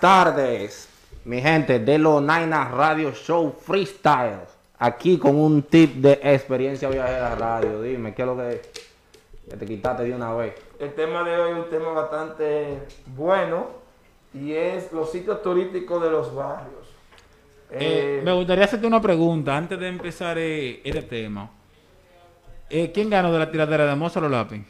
tardes, mi gente de los Naina Radio Show Freestyle. Aquí con un tip de experiencia viajera radio. Dime, ¿qué es lo que, que te quitaste de una vez? El tema de hoy es un tema bastante bueno y es los sitios turísticos de los barrios. Eh, Eh, me gustaría hacerte una pregunta antes de empezar eh, este tema. Eh, ¿Quién ganó de la tiradera de Mozart o Lápiz?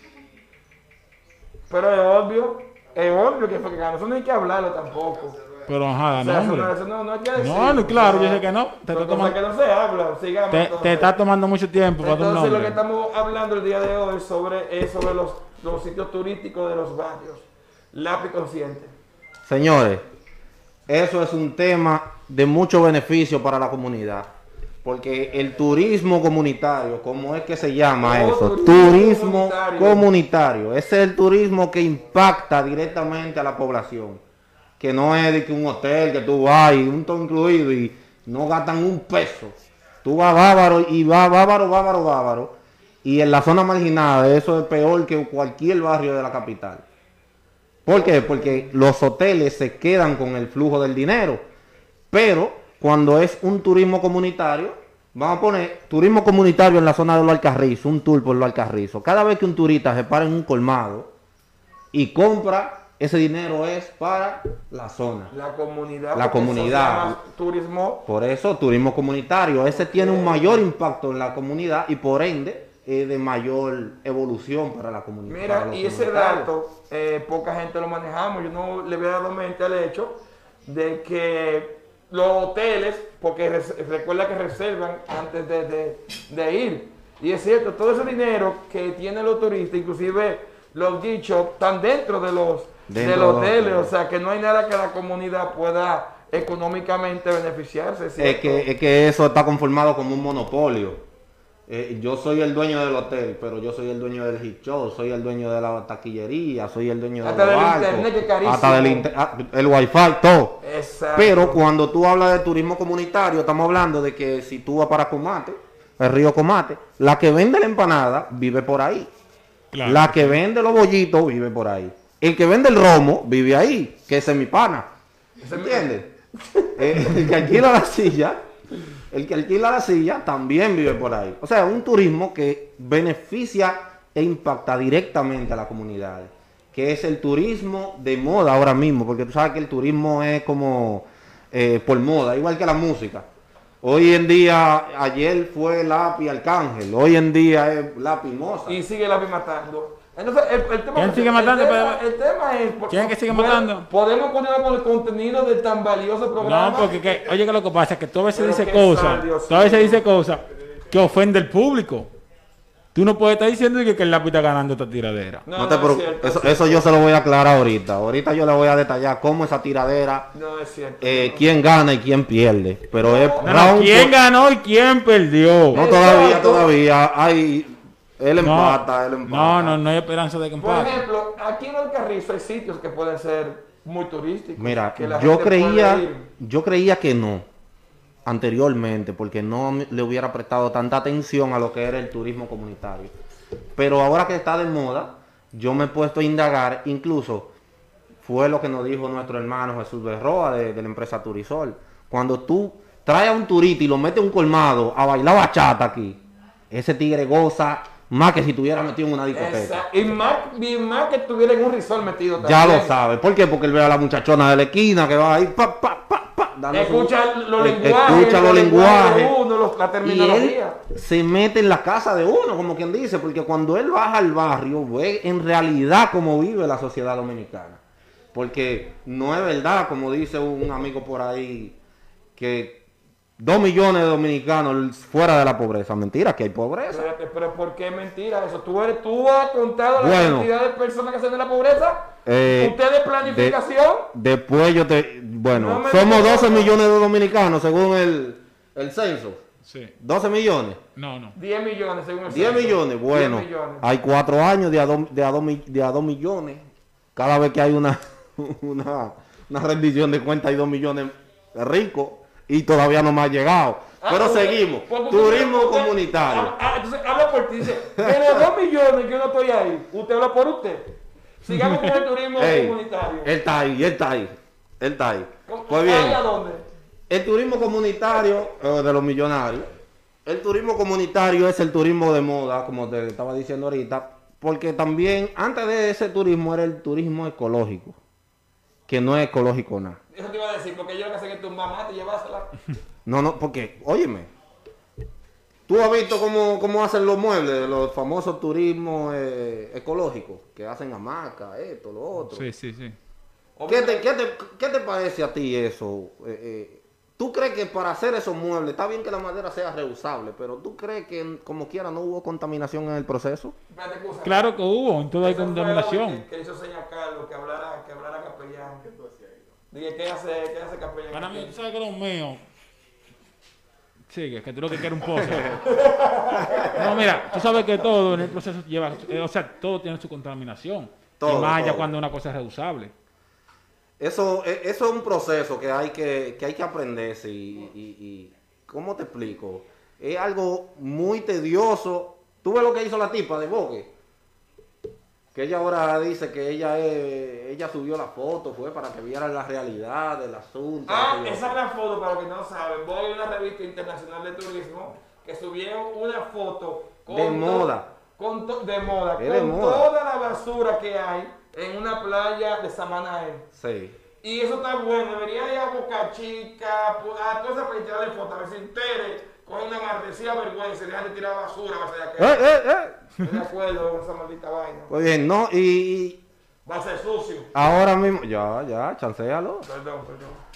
pero es obvio, es obvio que fue que ganó. Eso no hay que hablarlo tampoco. Pero ajá, O no, sea, eso no, eso no, no hay que decirlo. No, no, claro, O sea, yo sé que no. Te está cosas que tomando- no se hablan. Sigamos. Te, te está tomando mucho tiempo para Entonces lo que estamos hablando el día de hoy sobre, es sobre los, los sitios turísticos de los barrios. Lápiz consciente. Señores, eso es un tema de mucho beneficio para la comunidad. Porque el turismo comunitario, ¿cómo es que se llama eso? turismo comunitario. comunitario. Ese es el turismo que impacta directamente a la población. Que no es de que un hotel que tú vas y un todo incluido y no gastan un peso. Tú vas bávaro y vas bávaro, bávaro, bávaro. Y en la zona marginada eso es peor que cualquier barrio de la capital. ¿Por qué? Porque los hoteles se quedan con el flujo del dinero. Pero cuando es un turismo comunitario, vamos a poner turismo comunitario en la zona de los Alcarrizos, un tour por los Alcarrizos. Cada vez que un turista se para en un colmado y compra, ese dinero es para la zona. La comunidad. La comunidad. Turismo. Por eso, turismo comunitario, ese tiene un mayor impacto en la comunidad y por ende es de mayor evolución para la comunidad. Mira, y ese dato, eh, poca gente lo manejamos. Yo no le había dado mente al hecho de que los hoteles, porque res- recuerda que reservan antes de, de- de ir. Y es cierto, todo ese dinero que tienen los turistas, inclusive los dichos, están dentro de los, Dentro de los hoteles. O sea, que no hay nada que la comunidad pueda económicamente beneficiarse. Es ¿cierto? que, es que eso está conformado como un monopolio. Eh, yo soy el dueño del hotel, pero yo soy el dueño del hit show, soy el dueño de la taquillería, soy el dueño Hasta del del barco, internet, que carísimo. hasta del inter- ah, el wifi, todo. Exacto. Pero cuando tú hablas de turismo comunitario, estamos hablando de que si tú vas para Comate, el río Comate, la que vende la empanada vive por ahí. Claro. La que vende los bollitos vive por ahí. El que vende el romo vive ahí, que ese es mi pana. ¿Se entiende? Eh, el que alquila la silla, el que alquila la silla también vive por ahí. O sea, un turismo que beneficia e impacta directamente a la comunidad. Que es el turismo de moda ahora mismo, porque tú sabes que el turismo es como eh, por moda, igual que la música. Hoy en día, ayer fue Lápiz Arcángel, hoy en día es Lápiz Moza. y sigue la matando. Entonces, el, el tema, ¿Quién sigue matando? El tema, Pero- el tema es. por- ¿Quién que sigue bueno, matando? Podemos continuar con el contenido del tan valioso programa. No, porque que- oye que lo que pasa es que tú a veces dices cosas, tú a veces dices cosas que ofende al público. Tú no puedes estar diciendo que, que el lápiz está ganando esta tiradera. No, No te no es preocupes, cierto, eso, eso yo se lo voy a aclarar ahorita. Ahorita yo le voy a detallar cómo esa tiradera, No es cierto. eh, quién gana y quién pierde. Pero es No, no, round ¿Quién por- ganó y quién perdió? No, Exacto. todavía, todavía. Hay, él No, empata, él empata. no, no, no hay esperanza de que Por empate. ejemplo, aquí en el Carrizo hay sitios que pueden ser muy turísticos. Mira, que la yo gente puede creía, ir. yo creía que no anteriormente, porque no le hubiera prestado tanta atención a lo que era el turismo comunitario. Pero ahora que está de moda, yo me he puesto a indagar, incluso fue lo que nos dijo nuestro hermano Jesús Berroa de, de la empresa Turisol. Cuando tú traes a un turista y lo metes a un colmado a bailar bachata aquí, ese tigre goza más que si tuviera metido en una discoteca. Y, más, y más que estuviera en un risol metido Ya también. lo sabe. ¿Por qué? Porque él ve a la muchachona de la esquina que va ahí, pa, pa, pa, pa, Escucha los eh, lenguajes. Escucha los lenguajes. de uno, los- la Y él terminología. se mete en la casa de uno, como quien dice, porque cuando él baja al barrio, ve en realidad cómo vive la sociedad dominicana. Porque no es verdad, como dice un amigo por ahí, que dos millones de dominicanos fuera de la pobreza. Mentira, que hay pobreza. Espérate, pero ¿por qué mentira eso? ¿Tú, eres, tú has contado la cantidad de personas que hacen de la pobreza? Eh, ¿Ustedes planificación? Después yo te... Bueno, No somos digas 12 eso. millones de dominicanos según el, el censo. Sí. 12 millones. No, no. 10 millones según el 10 censo. millones. Bueno, 10 millones. hay cuatro años de a, dos, de, a dos, mi- de a dos millones. Cada vez que hay una, una, una rendición de cuenta hay dos millones ricos y todavía no me ha llegado. Ah, Pero seguimos. porque usted- Turismo usted- comunitario. Ah, ah, entonces habla por ti. Dice, de los 2 millones que yo no estoy ahí, usted habla por usted. Sigamos con el turismo comunitario. él está ahí, él está ahí. Él está ahí. ¿Cómo- Pues bien, a dónde? el turismo comunitario eh, de los millonarios. El turismo comunitario es el turismo de moda, como te estaba diciendo ahorita, porque también antes de ese turismo era el turismo ecológico, que no es ecológico nada. Eso te iba a decir, porque yo lo que sé que tu mamá te llevásela. No, no, porque, óyeme, tú has visto cómo, cómo hacen los muebles, los famosos turismos eh, ecológicos, que hacen hamacas, esto, lo otro. Sí, sí, sí. ¿Qué te, qué, te, qué te parece a ti eso? Eh, eh, ¿Tú crees que para hacer esos muebles, está bien que la madera sea reusable, pero tú crees que como quiera no hubo contaminación en el proceso? Claro que hubo, en todo hay contaminación. Que, que hizo señor Carlos, que hablara, que hablara capellán. Dije, ¿qué hace, qué hace capellán? Para mí, tú sabes que lo mío. Sigue, que tú lo que quieres un pozo. No, mira, tú sabes que todo en el proceso lleva, eh, o sea, todo tiene su contaminación. Todo, y más todo. cuando una cosa es reusable. Eso, eh, eso es un proceso que hay que, que, hay que aprenderse y, y- y- ¿cómo te explico? Es algo muy tedioso. ¿Tú ves lo que hizo la tipa de Vogue? Que ella ahora dice que ella es- ella subió la foto, fue para que vieran la realidad del asunto. Ah, esa es la foto, para los que no saben. Voy a una revista internacional de turismo que subieron una foto con De moda. Con de moda. Es con de moda. toda la basura que hay en una playa de Samanae. Sí. Y eso está bueno. Debería ir a Boca Chica, a toda esa playa y tirarle foto. A ver si entere, coge una maldecida vergüenza y deja de tirar basura. Va a ser Eh, eh, eh. Acuerdo con esa maldita vaina. Pues bien, no, y, Va a ser sucio. ahora mismo, ya, ya, chancealo. Perdón, perdón.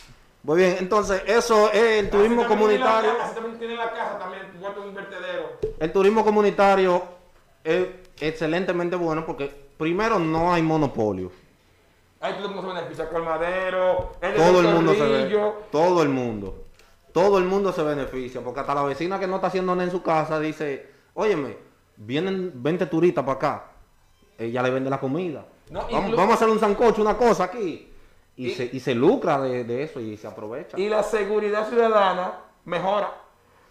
Muy bien, entonces eso es el turismo Así la comunitario. ca- Así también tiene la casa, también, vuelto un vertedero. El turismo comunitario es excelentemente bueno porque primero no hay monopolio. Ahí todo el mundo se beneficia. Colmadero, el de Todo el mundo se ve. Todo el mundo. Todo el mundo se beneficia. Porque hasta la vecina que no está haciendo nada en su casa dice, óyeme, vienen 20 turistas para acá. Ella le vende la comida. No, vamos, a hacer un sancocho, una cosa aquí. Y, Y- se, y se lucra de, de eso y se aprovecha. Y la seguridad ciudadana mejora.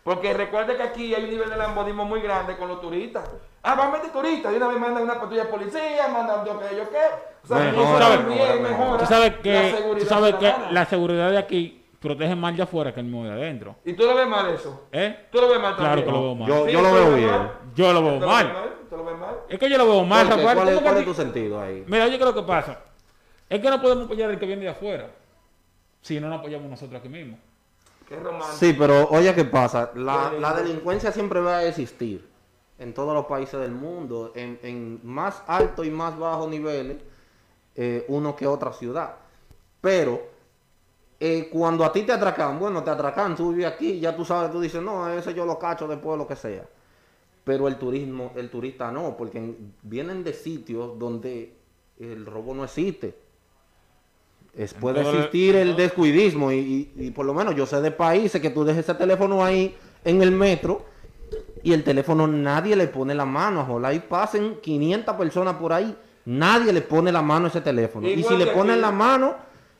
Porque recuerde que aquí hay un nivel de lambonismo muy grande con los turistas. Ah, van 20 turistas. Y una vez mandan una patrulla de policía, mandan yo que yo qué. O sea, Mejora, eso mejora, también mejora. mejora Tú sabes la que, tú sabes que la seguridad de aquí protege más de afuera que el mismo de adentro. Y tú lo ves mal eso. ¿Eh? Tú lo ves mal Claro también. que lo veo mal. Yo, Sí, yo lo tú veo ves bien. mal. Yo lo ¿Tú veo lo mal. ves mal? ¿Tú lo ves mal? Es que yo lo veo mal, ¿Por qué? Rafael. ¿Cuál, es, ¿Cómo cuál es tu sentido ahí? Mira, ¿qué es lo que pasa? Es que no podemos apoyar al que viene de afuera. Si no nos apoyamos nosotros aquí mismo. Qué romántico. Sí, pero oye, ¿qué pasa? La, Sí. la delincuencia siempre va a existir en todos los países del mundo, en, en más alto y más bajo niveles, eh, uno que otra ciudad. Pero eh, cuando a ti te atracan, bueno, te atracan, tú vives aquí, ya tú sabes, tú dices, no, ese yo lo cacho después, lo que sea. Pero el turismo, el turista no, porque en- vienen de sitios donde el robo no existe. Es, puede existir el descuidismo y, y- y por lo menos yo sé de países que tú dejes ese teléfono ahí en el metro y el teléfono nadie le pone la mano. Ojalá ahí pasen 500 personas por ahí, nadie le pone la mano a ese teléfono. y si le ponen aquí. la mano,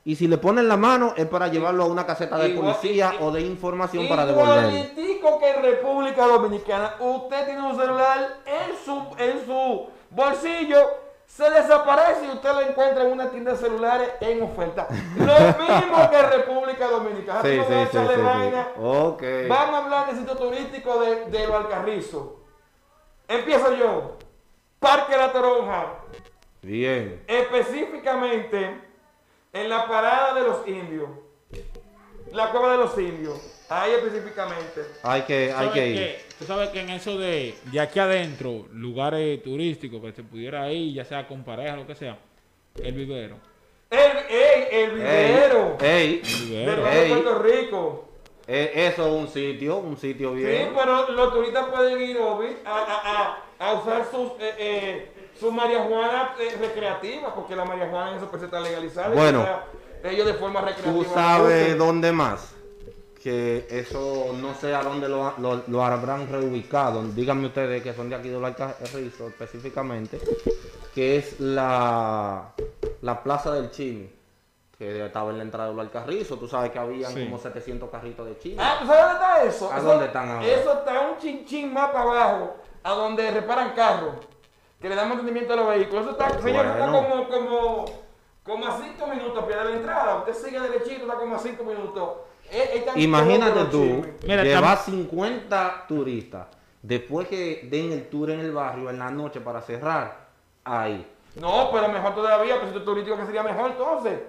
y si le ponen la mano es para llevarlo a una caseta de Igual- policía y- o de información para devolverlo. Igualitico que en República Dominicana, usted tiene un celular en su, en su bolsillo, se desaparece y usted lo encuentra en una tienda de celulares en oferta. Lo mismo que en República Dominicana. Sí, no sí, sí, echarle sí, sí. vaina. Ok. Vamos a hablar del sitio turístico de, de Lo Alcarrizo. Empiezo yo. Parque La Toronja. Bien. Específicamente en la parada de los indios. La cueva de los indios. Ahí específicamente. Hay que, hay ¿Sabes que ir. qué? Tú sabes que en eso de, de aquí adentro, lugares turísticos que se pudiera ir, ya sea con pareja, lo que sea, el vivero. El, ey, el vivero Ey, El vivero. de. Puerto Rico. eh, eso es un sitio, un sitio Sí, bien. pero los turistas pueden ir Obi, a, a- a- a usar sus, eh, eh, sus marihuana eh, recreativas, porque la marihuana en eso pues está legalizada. y Bueno. ellos de forma recreativa. Tú sabes dónde más. Que eso no sé a dónde lo, lo- lo habrán reubicado. Díganme ustedes que son de aquí de Los Alcarrizos específicamente. Que es la, la Plaza del Chimi. Que estaba en la entrada de Los Alcarrizos. Tú sabes que habían Sí. como 700 carritos de chimi. Ah, ¿tú sabes dónde está eso? ¿A eso, dónde están ahora? Eso está un chinchín más para abajo, a donde reparan carros, que le dan mantenimiento a los vehículos. Eso está, señor, está como, como, Como a 5 minutos pierde la entrada. Usted sigue derechito, está como a 5 minutos. Es- es tan Imagínate tú. Mira, llevar 50 turistas después que den el tour en el barrio en la noche para cerrar ahí. No, pero mejor todavía, pues sitio turístico que sería mejor entonces.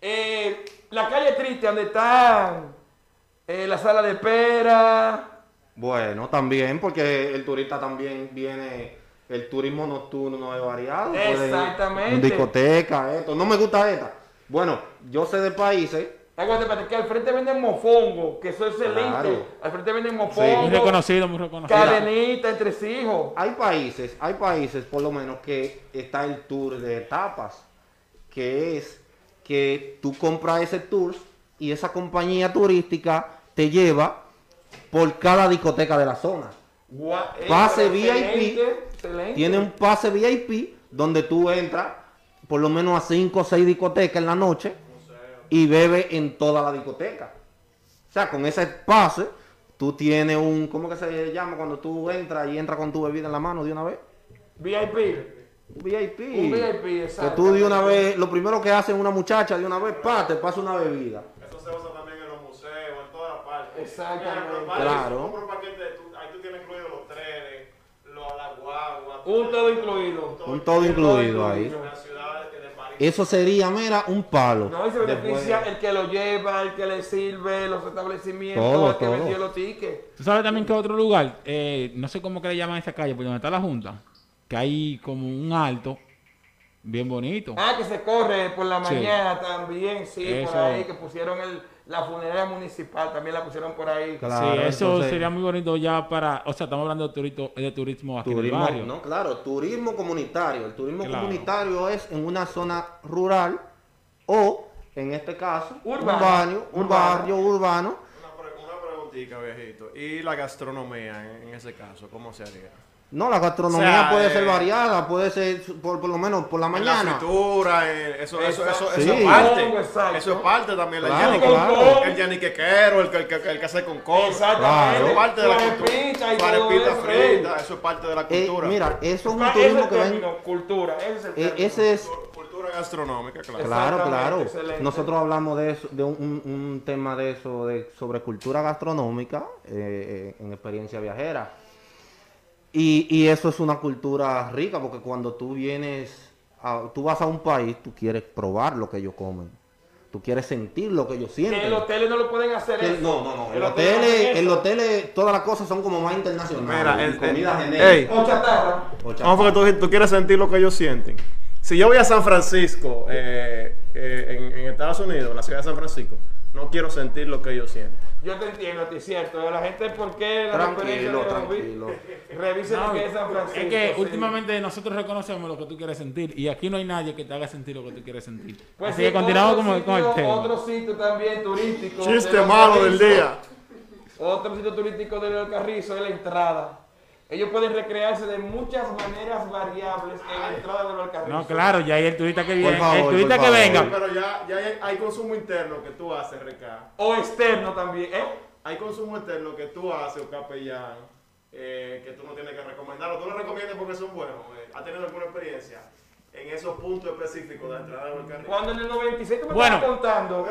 Eh, la calle triste, donde está eh, la sala de espera. Bueno, también, porque el turista también viene, el turismo nocturno es variado. Exactamente. Discoteca, esto. No me gusta esta. Bueno, yo sé de países, Aguante, que al frente venden mofongo, que eso es excelente. Claro. Al frente venden Muy mofongo, reconocido, muy reconocido. cadenita, entresijos. hay países, hay países por lo menos que está el tour de etapas, que es que tú compras ese tour y esa compañía turística te lleva por cada discoteca de la zona. Eh, Pase VIP, excelente. Tiene un pase VIP donde tú entras por lo menos a 5 o 6 discotecas en la noche y bebes en toda la discoteca. O sea, con ese pase, tú tienes un, ¿cómo que se llama cuando tú entras y entras con tu bebida en la mano de una vez? VIP. Un VIP. Un VIP, Que exacto. tú de una vez, lo primero que hace una muchacha de una vez, pa, te pasa una bebida. Eso se usa también en los museos, en todas partes. Exactamente. Claro. si tú compras un paquete, tú- ahí tú tienes incluidos los trenes, los, las guaguas. Un todo incluido. Un todo incluido ahí. Eso sería, mira, un palo. No, y se Después- beneficia el que lo lleva, el que le sirve, los establecimientos, Todo, el que todo. vendió los tickets. ¿Tú sabes también que otro lugar? Eh, no sé cómo que le llaman esa calle, por donde está la Junta. Que hay como un alto bien bonito. Ah, que se corre por la Sí. mañana también, sí, por Eso. ahí, que pusieron el, la funeraria municipal, también la pusieron por ahí. Claro, sí, eso entonces- sería muy bonito ya para... O sea, estamos hablando de, turito- de turismo aquí en el Turismo, barrio. no, claro, turismo comunitario. El turismo Claro. comunitario es en una zona rural o, en este caso, Urbano. un barrio, un Urbano. barrio urbano. Una, pre- una preguntita, viejito. ¿Y la gastronomía en, en ese caso? ¿Cómo se haría? No, la gastronomía O sea, puede eh, ser variada, puede ser por, por lo menos por la En La mañana. fritura, en- eso, eso, eso, eso Sí. es parte. Exacto. Eso es parte también. El Claro, claro. El yaniquequero, el, que- el, que- el que hace con cosas. Exactamente. Eso es parte de la cultura. frita, eso es parte de la Eh, cultura. mira, eso es un Ah, turismo que ven. cultura, ese es el eh, término. ese es Cultura gastronómica, claro. Claro, claro. excelente. Nosotros hablamos de eso, de un, un- un tema de eso, de, sobre cultura gastronómica eh, eh, en experiencia viajera. Y, y eso es una cultura rica, porque cuando tú vienes, a- tú vas a un país, tú quieres probar lo que ellos comen. Tú quieres sentir lo que ellos Que en sienten. los hoteles no lo pueden hacer Que- eso. no, no, no. En El los hacen en los hoteles todas las cosas son como más internacionales. Mira, el- comida el- genérica. ey. O chatarra. o ¿Cómo chatarra. fue que tú, tú quieres sentir lo que ellos sienten? Si yo voy a San Francisco, eh, eh, en, en Estados Unidos, en la ciudad de San Francisco, no quiero sentir lo que ellos sienten. Yo te entiendo, a ti, cierto. La gente, ¿por qué la Tranquilo, de tranquilo. Revisen No, lo que es San Francisco. es que sí. últimamente nosotros reconocemos lo que tú quieres sentir y aquí no hay nadie que te haga sentir lo que tú quieres sentir. Pues Así sí, que continuamos otro con, con el sitio- tema. Otro sitio también turístico. Chiste de malo del día. Otro sitio turístico de los Carrizo es la entrada. Ellos pueden recrearse de muchas maneras variables en la entrada de los Carrizo. No, claro, ya hay el turista que viene. favor, el turista que venga. Pero ya, ya hay, hay consumo interno que tú haces, Ricardo. O externo también, ¿eh? Hay consumo interno que tú haces, o capellán, eh, que tú no tienes que recomendarlo. Tú lo recomiendas porque son buenos. eh. ¿Has tenido alguna experiencia en esos puntos específicos de la entrada del carril? Cuando en el 96 tú me Bueno. estabas contando.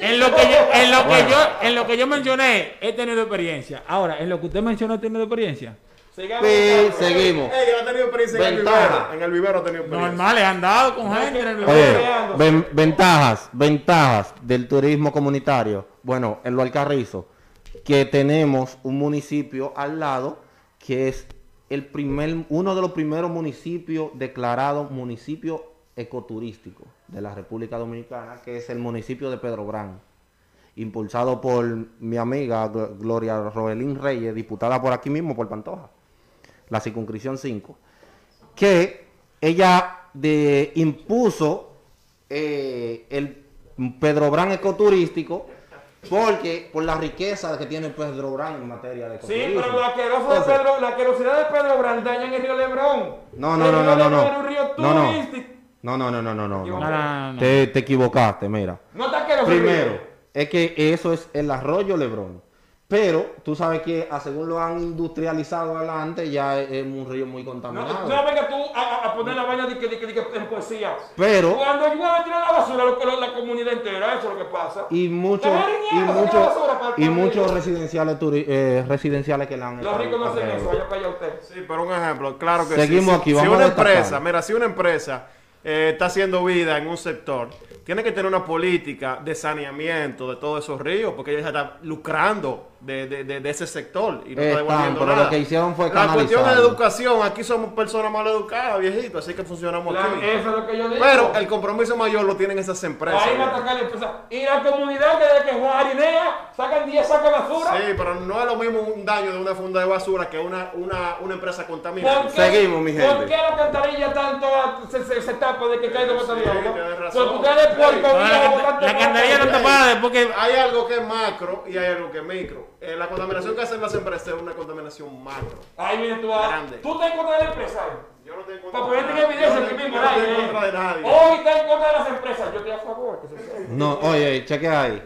En lo que yo, en lo que yo, en lo que yo mencioné, he tenido experiencia. Ahora, en lo que usted mencionó, he tenido experiencia. Sigamos. Sí, seguimos. Ey, yo no he tenido experiencia en el vivero. En el vivero he tenido experiencia. Normal, he andado con gente en el. Oye, ven- ventajas, ventajas del turismo comunitario. Bueno, en lo Alcarrizo, que tenemos un municipio al lado que es el primer, uno de los primeros municipios declarados municipio ecoturístico de la República Dominicana, que es el municipio de Pedro Brán, impulsado por mi amiga Gl- Gloria Roelín Reyes, diputada por aquí mismo, por Pantoja, la circunscripción 5 que ella de, impuso eh, el Pedro Brán ecoturístico porque por la riqueza que tiene Pedro Brán en materia de Sí, ecoturismo. pero lo asqueroso de Entonces, Pedro, la asquerosidad de Pedro Brand daña en el río Lebrón. No, no, El no, río no, no, Lebrón no. era un río No, no. turístico. No, no, no, no, no, no, No, No, no. no, no, no. Te, te equivocaste, mira. No está asqueroso. el Primero, río. es que eso es el arroyo Lebrón. Pero tú sabes que a según lo han industrializado adelante, ya es, es un río muy No, contaminado. no venga tú a, poner la vaina de que, de que, de que en poesía. Pero, Cuando llueve tiran la basura, lo, lo- la comunidad entera, eso es lo que pasa. y muchos, y muchos, y muchos residenciales, eh, residenciales que la han Los ricos no hacen eso, vaya para allá usted. Sí, pero un ejemplo, claro que Seguimos sí. aquí, Si- vamos si una a empresa, mira, si una empresa eh, está haciendo vida en un sector, tiene que tener una política de saneamiento de todos esos ríos, porque ella está lucrando de, de- de- de ese sector y no está devolviendo pero nada. lo que hicieron fue La cuestión de educación, aquí somos personas mal educadas, viejitos, así que funcionamos La- aquí. eso es lo que yo digo. Pero el compromiso mayor lo tienen esas empresas. Ahí va a atacar la empresa. Y la comunidad que de que Juan Harinea sacan 10 sacas de basura. Sí, pero no es lo mismo un daño de una funda de basura que una, una, una empresa contaminada. ¿Por qué- Seguimos, mi gente. ¿Por qué la cantarilla tanto se, se, se tapa de que caiga de Sí, agua? tienes razón. Porque ustedes puerco Sí. No, la, la cantarilla no para- tapada después que Hay algo que es macro y hay algo que es micro. Eh, la contaminación que hacen las empresas es una contaminación macro. Ahí viene tú a... Grande. Tú estás en contra de la empresa. eh. Yo no tengo en Para contra ponerte de en evidencia Yo aquí mismo. yo no ahí, estoy en eh. contra de nadie. Hoy está en contra de las empresas. Yo estoy a favor. Que se. No, oye, cheque ahí.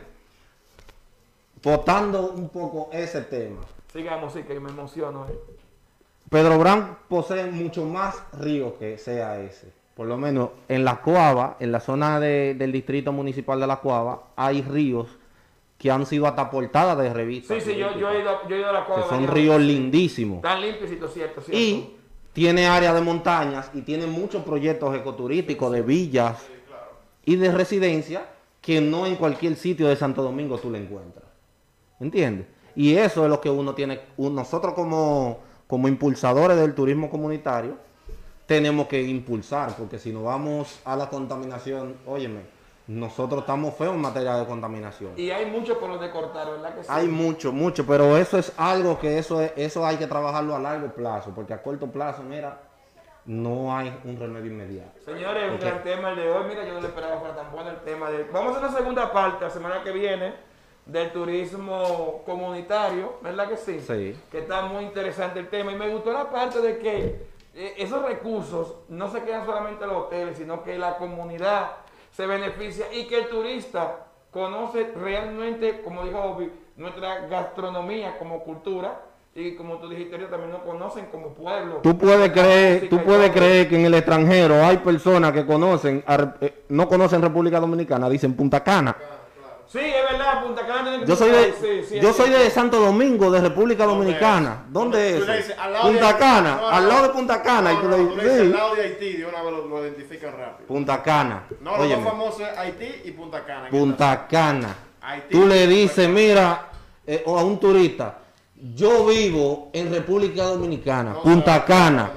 Votando un poco ese tema. Sigamos, sí, que me emociono. eh. Pedro Brán posee mucho más ríos que sea ese. Por lo menos en la Cuava, en la zona de- del distrito municipal de la Cuava, hay ríos que han sido hasta portadas de revistas. Sí, sí, yo, yo, he ido, yo he ido a la Que cuadra. son ríos lindísimos. Tan limpios, cierto, cierto. Y tiene área de montañas y tiene muchos proyectos ecoturísticos de villas y de residencia que no en cualquier sitio de Santo Domingo tú le encuentras. ¿Entiendes? Y eso es lo que uno tiene, nosotros como, como impulsadores del turismo comunitario, tenemos que impulsar, porque si nos vamos a la contaminación, óyeme, nosotros estamos feos en materia de contaminación. Y hay mucho por donde cortar, ¿verdad que sí? Hay mucho, mucho, pero eso es algo que eso es, eso hay que trabajarlo a largo plazo, porque a corto plazo, mira, no hay un remedio inmediato. Señores, un gran tema el de hoy. Mira, yo no le esperaba que fuera tan bueno el tema de. Vamos a una segunda parte la semana que viene del turismo comunitario, ¿verdad que sí? Sí. Que está muy interesante el tema. Y me gustó la parte de que eh, esos recursos no se quedan solamente en los hoteles, sino que la comunidad se beneficia y que el turista conoce realmente, como dijo Obi, nuestra gastronomía como cultura. Y como tú dijiste, también nos conocen como pueblo. Tú puedes creer, tú puedes creer que en el extranjero hay personas que conocen, eh, no conocen República Dominicana, dicen Punta Cana. Sí, es verdad, Punta Cana Yo soy de, sí, sí, yo soy cierto. de Santo Domingo, de República ¿Dónde Dominicana. ¿Dónde ¿Dónde? es? Tú eso? dices, al lado de Punta Haití. Cana, No, al lado de Punta Cana. y No, tú no, le tú le dices al lado de Haití, de una vez lo, lo identifican rápido. Punta Cana. No, lo más famoso es Haití y Punta Cana. Punta Cana. Haití, Tú le dices, mira, eh, o a un turista, yo vivo en República Dominicana, Punta Cana.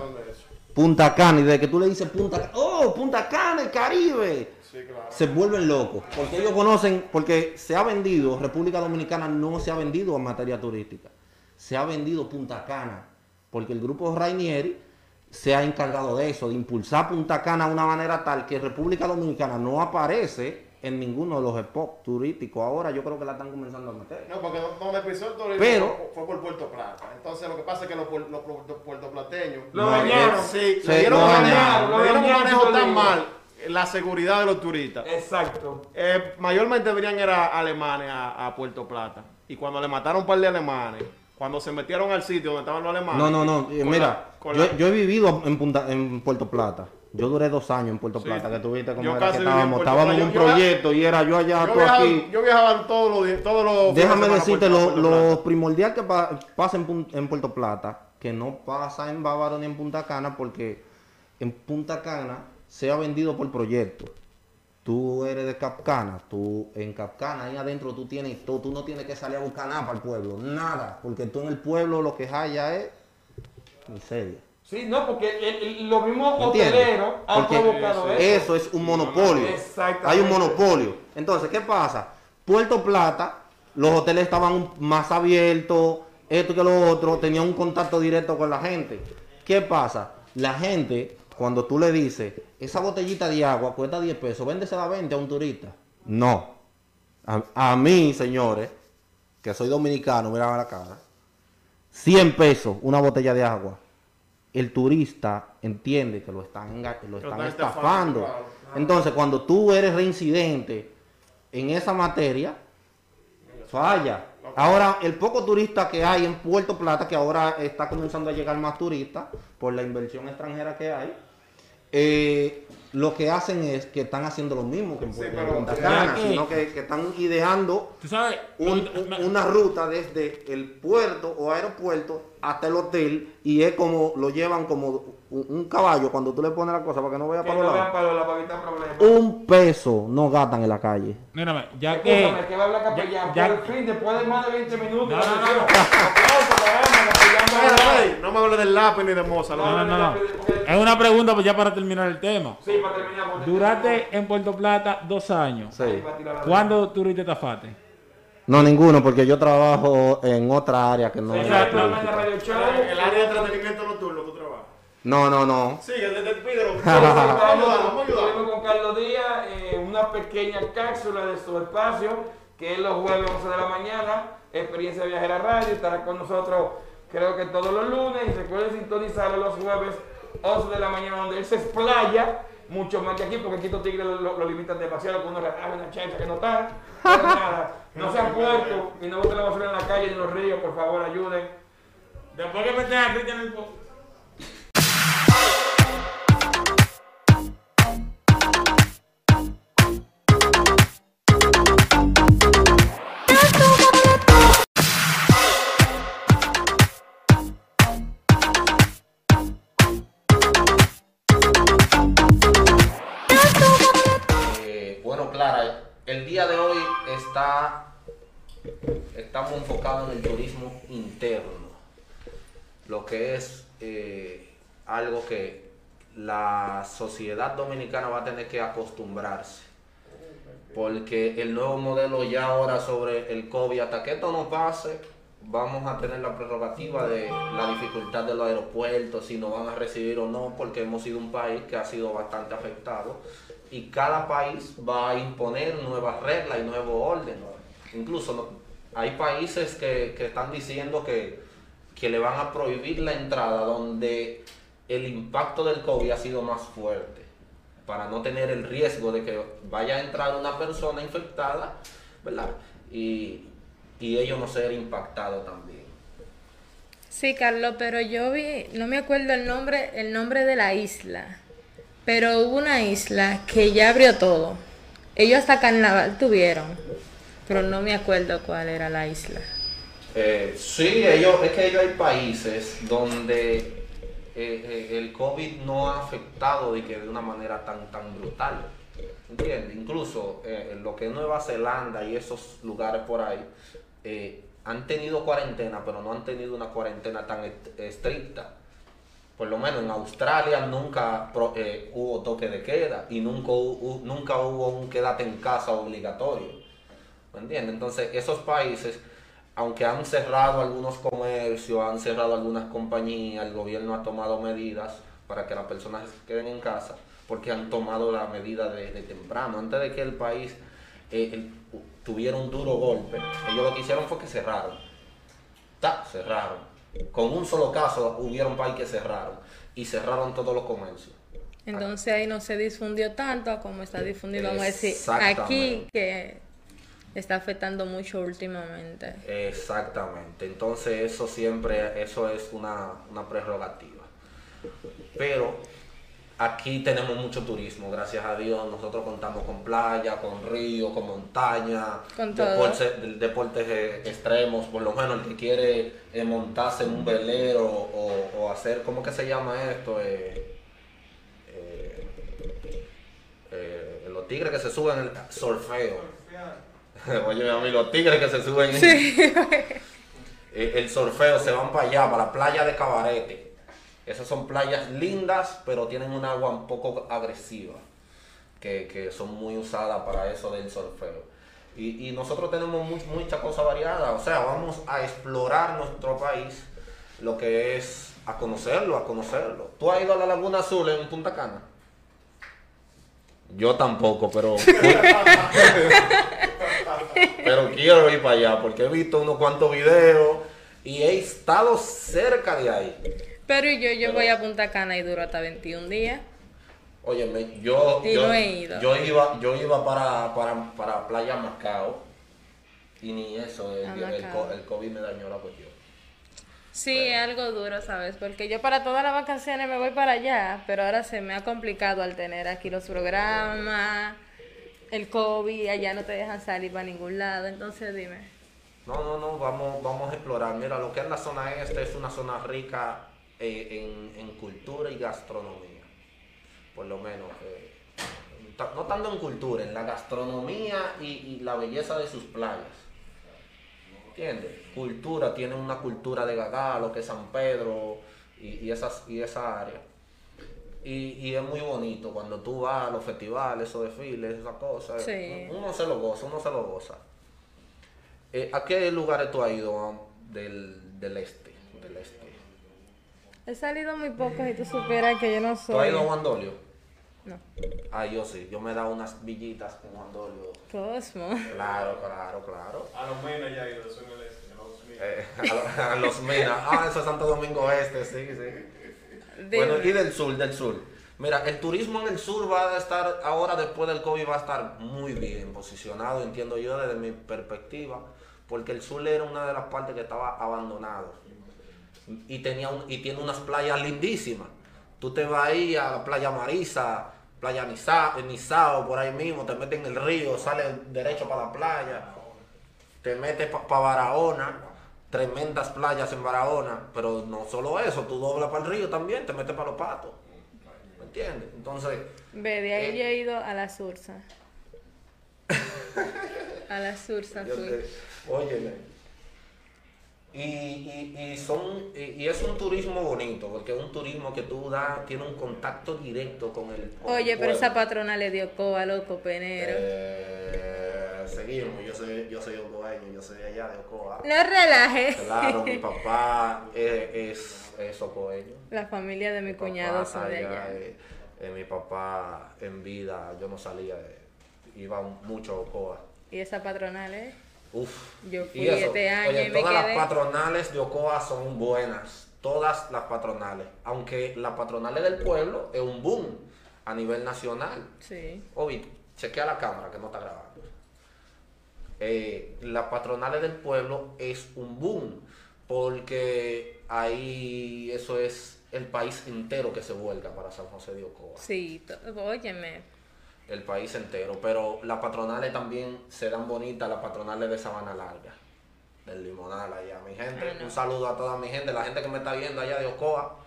Punta Cana, y desde que tú le dices Punta Cana, oh, Punta Cana, el Caribe, Sí, claro. se vuelven locos, porque ellos conocen, porque se ha vendido, República Dominicana no se ha vendido en materia turística, se ha vendido Punta Cana, porque el grupo Rainieri se ha encargado de eso, de impulsar Punta Cana de una manera tal que República Dominicana no aparece en ninguno de los spots turísticos. Ahora yo creo que la están comenzando a meter. No, porque donde empezó el turismo Pero- fue por Puerto Plata. Entonces lo que pasa es que los, los puerto- puertoplateños Lo No, dañaron. sí, Sí, lo dieron un dañaron, manejo lo tan mal la seguridad de los turistas. Exacto. Eh, mayormente venían era alemanes a, a Puerto Plata. Y cuando le mataron un par de alemanes, cuando se metieron al sitio donde estaban los alemanes. No, no, no. eh, Mira, la- yo, la- yo he vivido en, Punta- en Puerto Plata. Yo duré dos años en Puerto Sí. Plata, que tuviste como era que estábamos. En un yo- proyecto y era yo allá, yo, tú viajaba, aquí. yo viajaba todos los días, todos los Déjame decirte lo, lo primordial que pa- pasa en, en Puerto Plata, que no pasa en Bávaro ni en Punta Cana, porque en Punta Cana se ha vendido por proyecto. Tú eres de Capcana, tú en Capcana, ahí adentro tú tienes todo, tú no tienes que salir a buscar nada para el pueblo, nada, porque tú en el pueblo lo que haya es miseria. Sí, no, porque el- el- los mismos ¿Entiendes? hoteleros han Porque provocado eso. eso es un monopolio. Exactamente. Hay un monopolio. Entonces, ¿qué pasa? Puerto Plata, los hoteles estaban más abiertos, esto que lo otro, tenían un contacto directo con la gente. ¿Qué pasa? La gente, cuando tú le dices, esa botellita de agua cuesta 10 pesos, véndesela a 20 a un turista. No. A, a mí, señores, que soy dominicano, mira la cara, 100 pesos una botella de agua. El turista entiende que lo están, lo están estafando, claro, Entonces, cuando tú eres reincidente en esa materia, falla. Ahora, el poco turista que hay en Puerto Plata, que ahora está comenzando a llegar más turistas por la inversión extranjera que hay, eh, lo que hacen es que están haciendo lo mismo que en Sí, Punta Ya Cana, que- sino que, que están ideando Tú sabes, un- ahorita- un- una ruta desde el puerto o aeropuerto hasta el hotel y es como lo llevan como un, un caballo cuando tú le pones la cosa para que no vaya para los lados. para los para evitar problemas. Un peso no gastan en la calle. mírame, ya que. Escúchame, que va a hablar capellán. ya- Por fin, después de más de 20 minutos. No, no, no. no me hables del lápiz ni de Moza. No, no, no, Es una pregunta pues ya para terminar el tema. Sí, para terminar. porque- Duraste en Puerto Plata dos años. Sí. ¿Cuándo tuviste estafaste? No, ninguno, porque yo trabajo en otra área que no Sí, es ya, la el de. Radio Show. El área de entretenimiento nocturno tú trabajas. No, no, no. De- de-. Sí, vamos a ayudar. Estuvimos con Carlos Díaz, eh, una pequeña cápsula de su espacio, que es los jueves 11 de la mañana, Experiencia Viajera Radio, estará con nosotros creo que todos los lunes, y recuerden sintonizarlo los jueves 11 de la mañana, donde él se explaya, mucho más que aquí, porque aquí estos tigres lo, lo- lo limitan demasiado, con unos relajan una chancha que no pero nada, no sean puercos, y no boten la basura en la calle ni en los ríos, por favor, ayuden. Después que meten a Cristian en el que es eh, algo que la sociedad dominicana va a tener que acostumbrarse, porque el nuevo modelo ya ahora sobre el COVID, hasta que esto no pase, vamos a tener la prerrogativa de la dificultad de los aeropuertos, si nos van a recibir o no, porque hemos sido un país que ha sido bastante afectado y cada país va a imponer nuevas reglas y nuevos órdenes. Incluso hay países que están diciendo que, que le van a prohibir la entrada donde el impacto del COVID ha sido más fuerte, para no tener el riesgo de que vaya a entrar una persona infectada, ¿verdad? Y, y ellos no ser impactados también. Sí, Carlos, pero yo vi, no me acuerdo el nombre, el nombre de la isla, pero hubo una isla que ya abrió todo. Ellos hasta carnaval tuvieron, pero no me acuerdo cuál era la isla. Eh, sí, ellos, es que ellos hay países donde eh, eh, el COVID no ha afectado de, que de una manera tan, tan brutal. ¿Entiendes? Incluso eh, en lo que es Nueva Zelanda y esos lugares por ahí han tenido cuarentena, pero no han tenido una cuarentena tan est- estricta. Por lo menos en Australia nunca hubo toque de queda y nunca, nunca hubo un quédate en casa obligatorio. ¿Me entiendes? Entonces, esos países, aunque han cerrado algunos comercios, han cerrado algunas compañías, el gobierno ha tomado medidas para que las personas queden en casa, porque han tomado la medida de, de temprano. Antes de que el país eh, el- tuviera un duro golpe, ellos lo que hicieron fue que cerraron. Ta, cerraron. Con un solo caso hubieron países que cerraron y cerraron todos los comercios. Entonces ahí no se difundió tanto como está difundido, vamos a decir, aquí que está afectando mucho últimamente. Exactamente. Entonces eso siempre, eso es una, una prerrogativa. Pero aquí tenemos mucho turismo, gracias a Dios. Nosotros contamos con playa, con río, con montaña, Con deportes, deportes extremos. Por lo menos el que quiere eh, montarse en un velero o, o hacer, ¿cómo que se llama esto? Eh, eh, eh, los tigres que se suben el surfeo. Oye, a mí los tigres que se suben Eh, el surfeo se van para allá, para la playa de Cabarete. Esas son playas lindas, pero tienen un agua un poco agresiva, que, que son muy usadas para eso del surfeo. Y, y nosotros tenemos mu- mucha cosa variada, o sea, vamos a explorar nuestro país, lo que es a conocerlo, a conocerlo. ¿Tú has ido a la Laguna Azul en Punta Cana? Yo tampoco, pero pero quiero ir para allá porque he visto unos cuantos videos y he estado cerca de ahí. Pero yo, yo voy a Punta Cana y duro hasta 21 días. Óyeme, yo, Y yo, no he ido. yo iba, yo iba para, para, para Playa Macao Y ni eso, el, Ah, el, COVID me dañó la cuestión. Sí, es algo duro, ¿sabes? Porque yo para todas las vacaciones me voy para allá, pero ahora se me ha complicado al tener aquí los programas, el COVID, allá no te dejan salir para ningún lado, entonces dime. No, no, no, vamos, vamos a explorar. Mira, lo que es la zona este es una zona rica eh, en, en cultura y gastronomía. Por lo menos. eh, no tanto en cultura, en la gastronomía y, la belleza de sus playas. ¿Entiendes? Cultura, tienen una cultura de Gagá, lo que es San Pedro y, y esas, y esa área. Y, y es muy bonito cuando tú vas a los festivales, esos desfiles, esas cosas. Sí. Uno se lo goza, uno se lo goza. Eh, ¿A qué lugares tú has ido del, del este? Del este? He salido muy poco y tú supieras que yo no ¿Tú has soy... ido a Guandolio? No. Ah, yo sí. Yo me he dado unas villitas en Guandolio. Cosmo. Claro, claro, claro. A los menos ya ha ido, eso en el este, en los Minas. Eh, a, lo- a los Minas. Ah, eso es Santo Domingo Este, sí, sí. Bueno, y del sur, del sur. Mira, el turismo en el sur va a estar, ahora después del COVID, va a estar muy bien posicionado, entiendo yo desde mi perspectiva, porque el sur era una de las partes que estaba abandonado. Y, tenía y tiene unas playas lindísimas. Tú te vas ahí a la playa Marisa, playa Nisa- Nizao, por ahí mismo, te metes en el río, sales derecho para la playa, te metes para Barahona, tremendas playas en Barahona, pero no solo eso, tú doblas para el río también, te metes para los patos. ¿Me entiendes? Entonces, Ve, de ahí Eh. yo he ido a la Sursa. A la Sursa yo fui. te- óyeme. Y, y, y son, y, y es un turismo bonito, porque es un turismo que tú das, tiene un contacto directo con el con Oye, el pero esa patrona le dio coba, loco, penero. Eh, seguimos, yo soy, yo soy ocoeño, yo soy de allá de Ocoa. No relaje. Claro, mi papá es, es, es ocoeño. La familia de mi cuñado son de allá, eh, eh, mi papá en vida, yo no salía, de- iba mucho a Ocoa. Y esa patronal, ¿eh? Uf. Yo Y fui eso, este año oye, y me todas quedé. las patronales de Ocoa son buenas. Todas las patronales. Aunque las patronales del pueblo es un boom a nivel nacional. Sí. Obi, chequea la cámara que no está grabando. Eh, las patronales del pueblo es un boom. Porque ahí eso es el país entero que se vuelca para San José de Ocoa Sí, óyeme. el país entero. Pero las patronales también se dan bonitas, las patronales de Sabana Larga, del Limonal allá. Mi gente, Ah, no. un saludo a toda mi gente, la gente que me está viendo allá de Ocoa.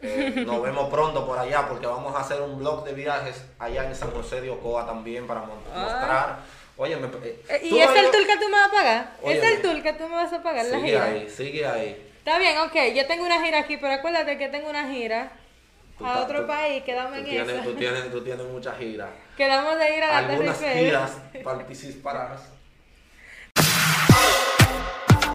Eh, nos vemos pronto por allá porque vamos a hacer un blog de viajes allá en San José de Ocoa también para Ah. Oye, me, eh, Eh, ¿tú ¿Y es el tour que tú me vas a pagar? ¿Es Óyeme. el tour que tú me vas a pagar la Sigue gira? ahí, sigue ahí. Está bien, ok. Yo tengo una gira aquí, pero acuérdate que tengo una gira Tú a ta- otro tú- país. Quedamos en tienes, eso. tú tienes, tú tienes muchas giras. Quedamos de ir a la Algunas giras participarás